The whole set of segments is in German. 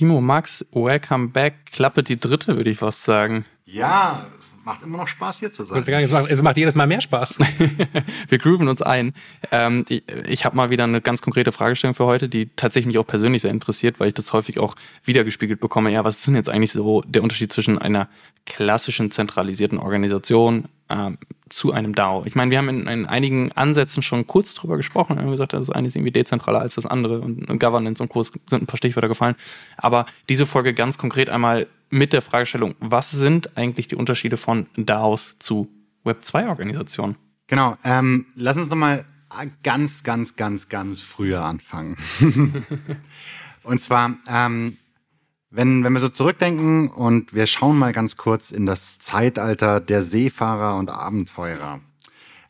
Timo, Max, welcome back. Klappe die dritte, würde ich fast sagen. Ja, es macht immer noch Spaß, hier zu sein. Es macht, es macht jedes Mal mehr Spaß. Wir grooven uns ein. Ähm, ich ich habe mal wieder eine ganz konkrete Fragestellung für heute, die tatsächlich mich auch persönlich sehr interessiert, weil ich das häufig auch wiedergespiegelt bekomme. Ja, was ist denn jetzt eigentlich so der Unterschied zwischen einer klassischen zentralisierten Organisation ähm, zu einem DAO? Ich meine, wir haben in, in, einigen Ansätzen schon kurz drüber gesprochen. Wir haben gesagt, das eine ist irgendwie dezentraler als das andere und, und Governance und Kurs sind ein paar Stichwörter gefallen. Aber diese Folge ganz konkret einmal mit der Fragestellung, was sind eigentlich die Unterschiede von DAOs zu Web2-Organisationen? Genau, ähm, lass uns nochmal ganz, ganz, ganz, ganz früher anfangen. und zwar, ähm, wenn, wenn wir so zurückdenken und wir schauen mal ganz kurz in das Zeitalter der Seefahrer und Abenteurer.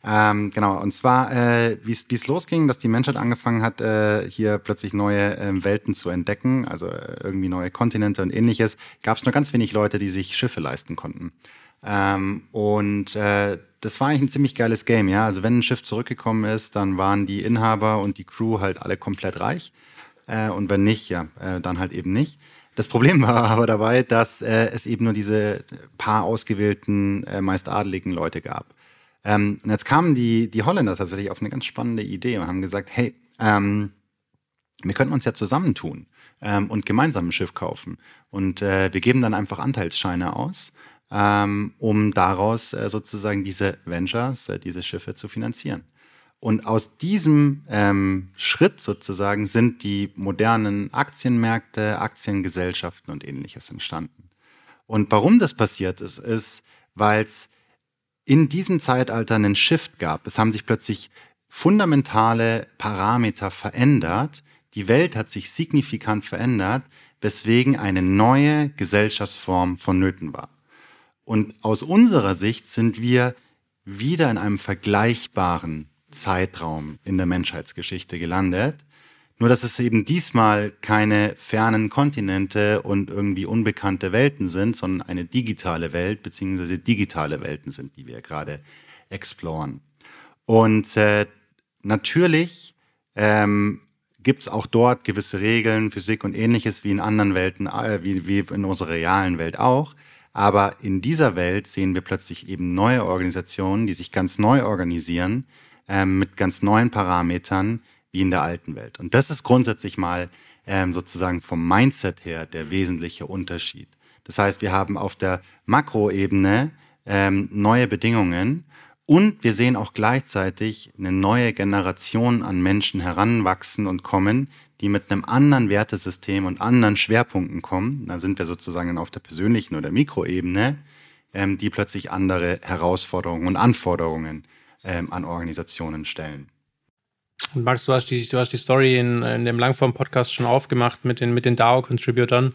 Ähm, genau, und zwar, äh, wie es losging, dass die Menschheit angefangen hat, äh, hier plötzlich neue äh, Welten zu entdecken, also äh, irgendwie neue Kontinente und ähnliches, gab es nur ganz wenig Leute, die sich Schiffe leisten konnten. Ähm, und äh, das war eigentlich ein ziemlich geiles Game, ja. Also wenn ein Schiff zurückgekommen ist, dann waren die Inhaber und die Crew halt alle komplett reich. Äh, und wenn nicht, ja, äh, dann halt eben nicht. Das Problem war aber dabei, dass äh, es eben nur diese paar ausgewählten, äh, meist adeligen Leute gab. Ähm, und jetzt kamen die, die Holländer tatsächlich auf eine ganz spannende Idee und haben gesagt, hey, ähm, wir könnten uns ja zusammentun ähm, und gemeinsam ein Schiff kaufen. Und äh, wir geben dann einfach Anteilsscheine aus, ähm, um daraus äh, sozusagen diese Ventures, äh, diese Schiffe zu finanzieren. Und aus diesem ähm, Schritt sozusagen sind die modernen Aktienmärkte, Aktiengesellschaften und ähnliches entstanden. Und warum das passiert ist, ist, weil es in diesem Zeitalter einen Shift gab. Es haben sich plötzlich fundamentale Parameter verändert. Die Welt hat sich signifikant verändert, weswegen eine neue Gesellschaftsform vonnöten war. Und aus unserer Sicht sind wir wieder in einem vergleichbaren Zeitraum in der Menschheitsgeschichte gelandet. Nur dass es eben diesmal keine fernen Kontinente und irgendwie unbekannte Welten sind, sondern eine digitale Welt beziehungsweise digitale Welten sind, die wir gerade exploren. Und äh, natürlich ähm, gibt es auch dort gewisse Regeln, Physik und ähnliches wie in anderen Welten, äh, wie, wie in unserer realen Welt auch. Aber in dieser Welt sehen wir plötzlich eben neue Organisationen, die sich ganz neu organisieren, ähm, mit ganz neuen Parametern, wie in der alten Welt. Und das ist grundsätzlich mal ähm, sozusagen vom Mindset her der wesentliche Unterschied. Das heißt, wir haben auf der Makroebene ähm, neue Bedingungen und wir sehen auch gleichzeitig eine neue Generation an Menschen heranwachsen und kommen, die mit einem anderen Wertesystem und anderen Schwerpunkten kommen. Da sind wir sozusagen auf der persönlichen oder Mikroebene, ähm, die plötzlich andere Herausforderungen und Anforderungen ähm, an Organisationen stellen. Und Max, du hast die, du hast die Story in, in dem Langform-Podcast schon aufgemacht mit den, mit den DAO-Contributern.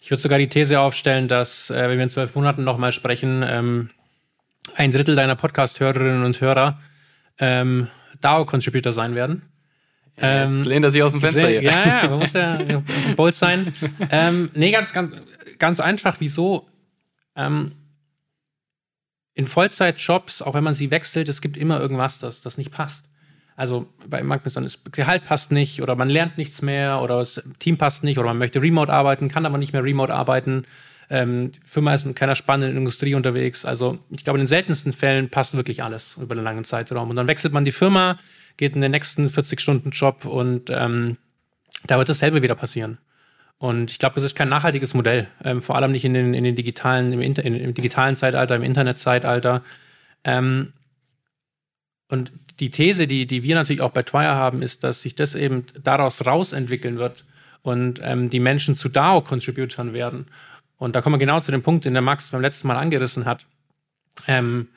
Ich würde sogar die These aufstellen, dass, äh, wenn wir in zwölf Monaten nochmal sprechen, ähm, ein Drittel deiner Podcast-Hörerinnen und Hörer ähm, DAO-Contributor sein werden. Ähm, Jetzt lehnt er sich aus dem Fenster hier. Ja, ja, man muss ja bold sein. ähm, nee, ganz, ganz, ganz einfach. Wieso? Ähm, in Vollzeitjobs, auch wenn man sie wechselt, es gibt immer irgendwas, das, das nicht passt. Also bei Magnus dann ist Gehalt passt nicht oder man lernt nichts mehr oder das Team passt nicht oder man möchte remote arbeiten, kann aber nicht mehr remote arbeiten. Ähm, die Firma ist in keiner spannenden Industrie unterwegs. Also ich glaube, in den seltensten Fällen passt wirklich alles über einen langen Zeitraum. Und dann wechselt man die Firma, geht in den nächsten 40-Stunden-Job und ähm, da wird dasselbe wieder passieren. Und ich glaube, das ist kein nachhaltiges Modell, ähm, vor allem nicht in den, in den digitalen, im, Inter im digitalen Zeitalter, im Internetzeitalter. Ähm, und die These, die, die wir natürlich auch bei Twire haben, ist, dass sich das eben daraus rausentwickeln wird und ähm, die Menschen zu DAO-Contributern werden. Und da kommen wir genau zu dem Punkt, den der Max beim letzten Mal angerissen hat. Ähm,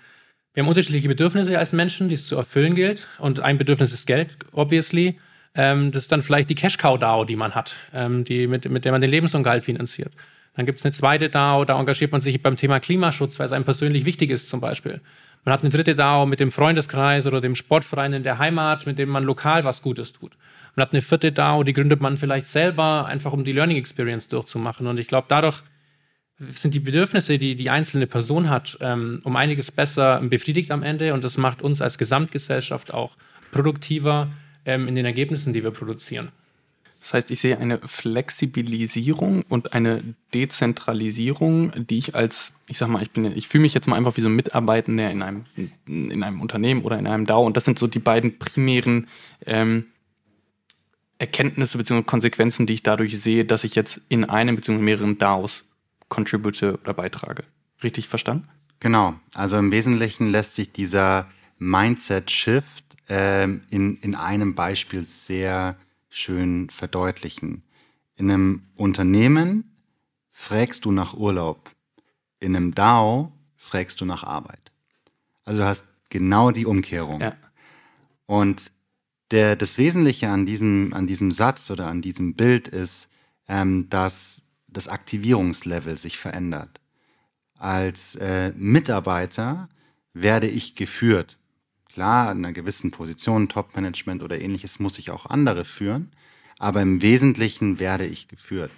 wir haben unterschiedliche Bedürfnisse als Menschen, die es zu erfüllen gilt. Und ein Bedürfnis ist Geld, obviously. Ähm, das ist dann vielleicht die Cash-Cow-DAO, die man hat, ähm, die, mit, mit der man den Lebensunterhalt finanziert. Dann gibt es eine zweite DAO, da engagiert man sich beim Thema Klimaschutz, weil es einem persönlich wichtig ist zum Beispiel. Man hat eine dritte DAO mit dem Freundeskreis oder dem Sportverein in der Heimat, mit dem man lokal was Gutes tut. Man hat eine vierte DAO, die gründet man vielleicht selber, einfach um die Learning Experience durchzumachen. Und ich glaube, dadurch sind die Bedürfnisse, die die einzelne Person hat, ähm, um einiges besser befriedigt am Ende. Und das macht uns als Gesamtgesellschaft auch produktiver ähm, in den Ergebnissen, die wir produzieren. Das heißt, ich sehe eine Flexibilisierung und eine Dezentralisierung, die ich als, ich sag mal, ich bin, ich fühle mich jetzt mal einfach wie so ein Mitarbeitender in einem, in einem Unternehmen oder in einem DAO. Und das sind so die beiden primären ähm, Erkenntnisse bzw. Konsequenzen, die ich dadurch sehe, dass ich jetzt in einem bzw. mehreren DAOs contribute oder beitrage. Richtig verstanden? Genau. Also im Wesentlichen lässt sich dieser Mindset-Shift ähm, in, in einem Beispiel sehr schön verdeutlichen. In einem Unternehmen fragst du nach Urlaub. In einem DAO fragst du nach Arbeit. Also du hast genau die Umkehrung. Ja. Und der, das Wesentliche an diesem, an diesem Satz oder an diesem Bild ist, ähm, dass das Aktivierungslevel sich verändert. Als äh, Mitarbeiter werde ich geführt. Klar, in einer gewissen Position, Top-Management oder ähnliches, muss ich auch andere führen, aber im Wesentlichen werde ich geführt.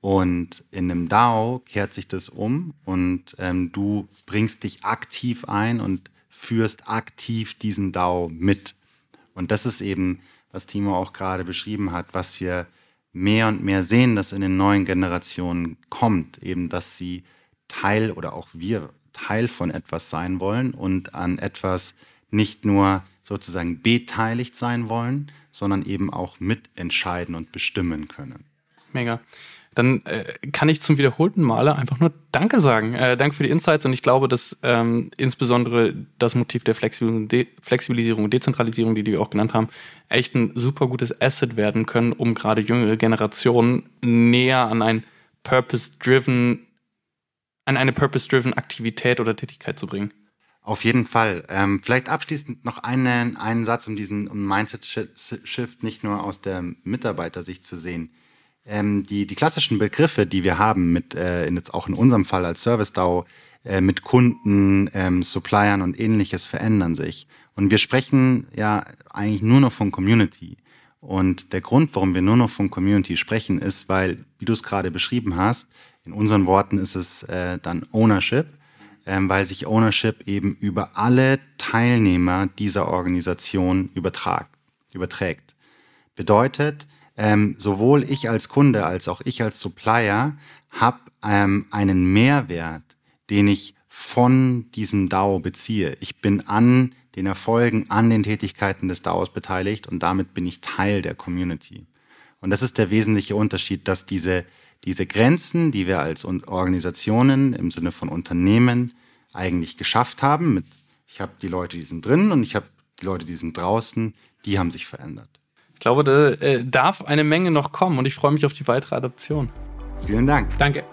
Und in einem DAO kehrt sich das um und ähm, du bringst dich aktiv ein und führst aktiv diesen DAO mit. Und das ist eben, was Timo auch gerade beschrieben hat, was wir mehr und mehr sehen, dass in den neuen Generationen kommt, eben dass sie Teil oder auch wir Teil von etwas sein wollen und an etwas nicht nur sozusagen beteiligt sein wollen, sondern eben auch mitentscheiden und bestimmen können. Mega. Dann äh, kann ich zum wiederholten Male einfach nur Danke sagen. Äh, danke für die Insights und ich glaube, dass ähm, insbesondere das Motiv der Flexibilisierung, De Flexibilisierung, Dezentralisierung, die die auch genannt haben, echt ein super gutes Asset werden können, um gerade jüngere Generationen näher an ein Purpose-driven, an eine Purpose-driven Aktivität oder Tätigkeit zu bringen. Auf jeden Fall. Ähm, vielleicht abschließend noch einen, einen Satz, um diesen um Mindset-Shift nicht nur aus der Mitarbeitersicht zu sehen. Ähm, die, die klassischen Begriffe, die wir haben, mit, äh, jetzt auch in unserem Fall als Service-DAO, äh, mit Kunden, ähm, Suppliern und ähnliches verändern sich. Und wir sprechen ja eigentlich nur noch von Community. Und der Grund, warum wir nur noch von Community sprechen, ist, weil, wie du es gerade beschrieben hast, in unseren Worten ist es äh, dann Ownership ähm, weil sich Ownership eben über alle Teilnehmer dieser Organisation übertragt, überträgt. Bedeutet, ähm, sowohl ich als Kunde als auch ich als Supplier habe ähm, einen Mehrwert, den ich von diesem DAO beziehe. Ich bin an den Erfolgen, an den Tätigkeiten des DAOs beteiligt und damit bin ich Teil der Community. Und das ist der wesentliche Unterschied, dass diese, diese Grenzen, die wir als Organisationen im Sinne von Unternehmen eigentlich geschafft haben. Mit, ich habe die Leute, die sind drin und ich habe die Leute, die sind draußen, die haben sich verändert. Ich glaube, da äh, darf eine Menge noch kommen und ich freue mich auf die weitere Adoption. Vielen Dank. Danke.